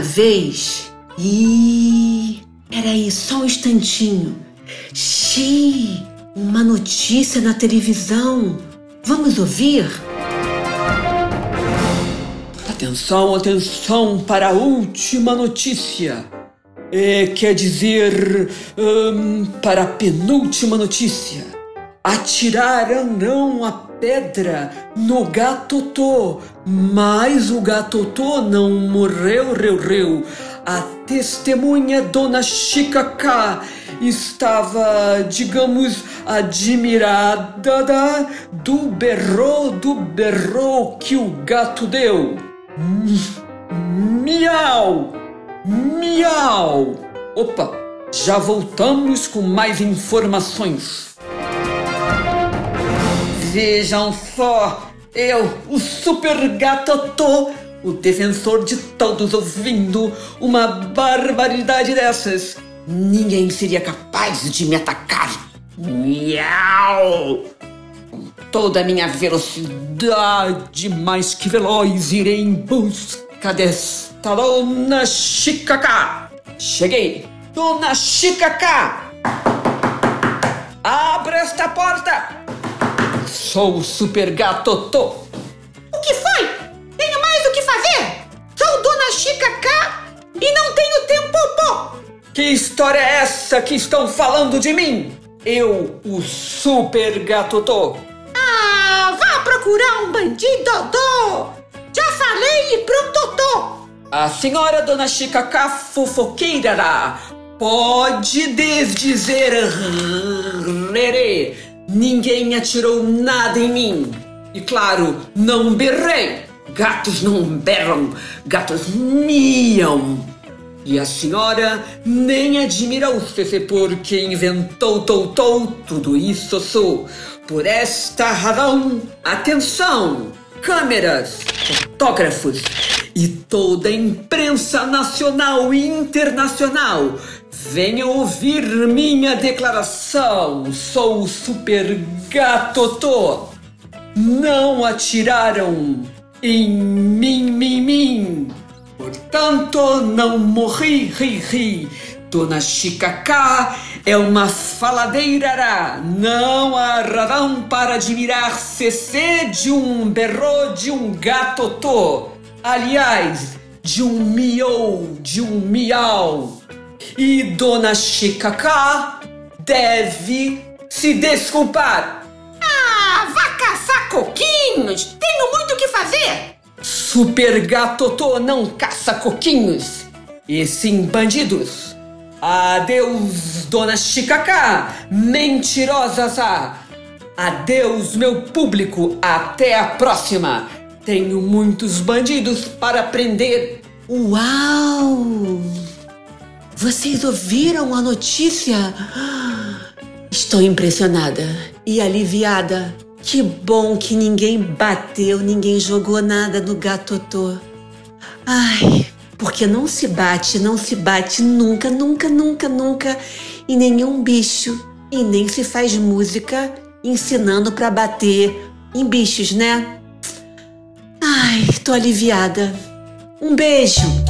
Vez. Ih, peraí, só um instantinho. Xiii, uma notícia na televisão. Vamos ouvir? Atenção, atenção para a última notícia. É, quer dizer, hum, para a penúltima notícia. Atiraram a pedra no gatotô, mas o gatotô não morreu, reu, reu. A testemunha Dona Chica K estava, digamos, admirada da- do berro do berro que o gato deu. Miau! Miau! Opa, já voltamos com mais informações. Vejam só, eu, o Super Gatotô, o defensor de todos ouvindo uma barbaridade dessas. Ninguém seria capaz de me atacar. Miau! Com toda a minha velocidade mais que veloz, irei em busca desta Dona Chicacá. Cheguei! Dona Chicacá! Abra esta porta! Sou o Super Gatotô. O que foi? Tenho mais o que fazer? Sou Dona Chica K e não tenho tempo, pô! Que história é essa que estão falando de mim? Eu, o Super Gatotô. Ah, vá procurar um bandido, Dô! Já falei e pronto, tô! A senhora Dona Chica K fofoqueira pode desdizer. Ninguém atirou nada em mim. E claro, não berrei. Gatos não berram, gatos miam. E a senhora nem admira o Fefe porque inventou tou, tou, tudo isso sou. Por esta razão, atenção! Câmeras, fotógrafos e toda a imprensa nacional e internacional, venham ouvir minha declaração. Sou o Super Gatotô. Não atiraram em mim, mim, mim. Portanto, não morri, ri, ri. Dona Chica K é uma faladeira, não há razão para admirar CC de um berro de um gatotô. Aliás, de um miou, de um miau. E Dona Chica K deve se desculpar. Ah, vá caçar coquinhos! Tenho muito o que fazer! Super Gatotô não caça coquinhos, e sim bandidos. Adeus, Dona Chicacá, mentirosas. Adeus, meu público, até a próxima. Tenho muitos bandidos para prender. Uau! Vocês ouviram a notícia? Estou impressionada e aliviada. Que bom que ninguém bateu, ninguém jogou nada no gatotô. Ai, porque não se bate, não se bate nunca, nunca, nunca, nunca em nenhum bicho. E nem se faz música ensinando para bater em bichos, né? Ai, tô aliviada. Um beijo!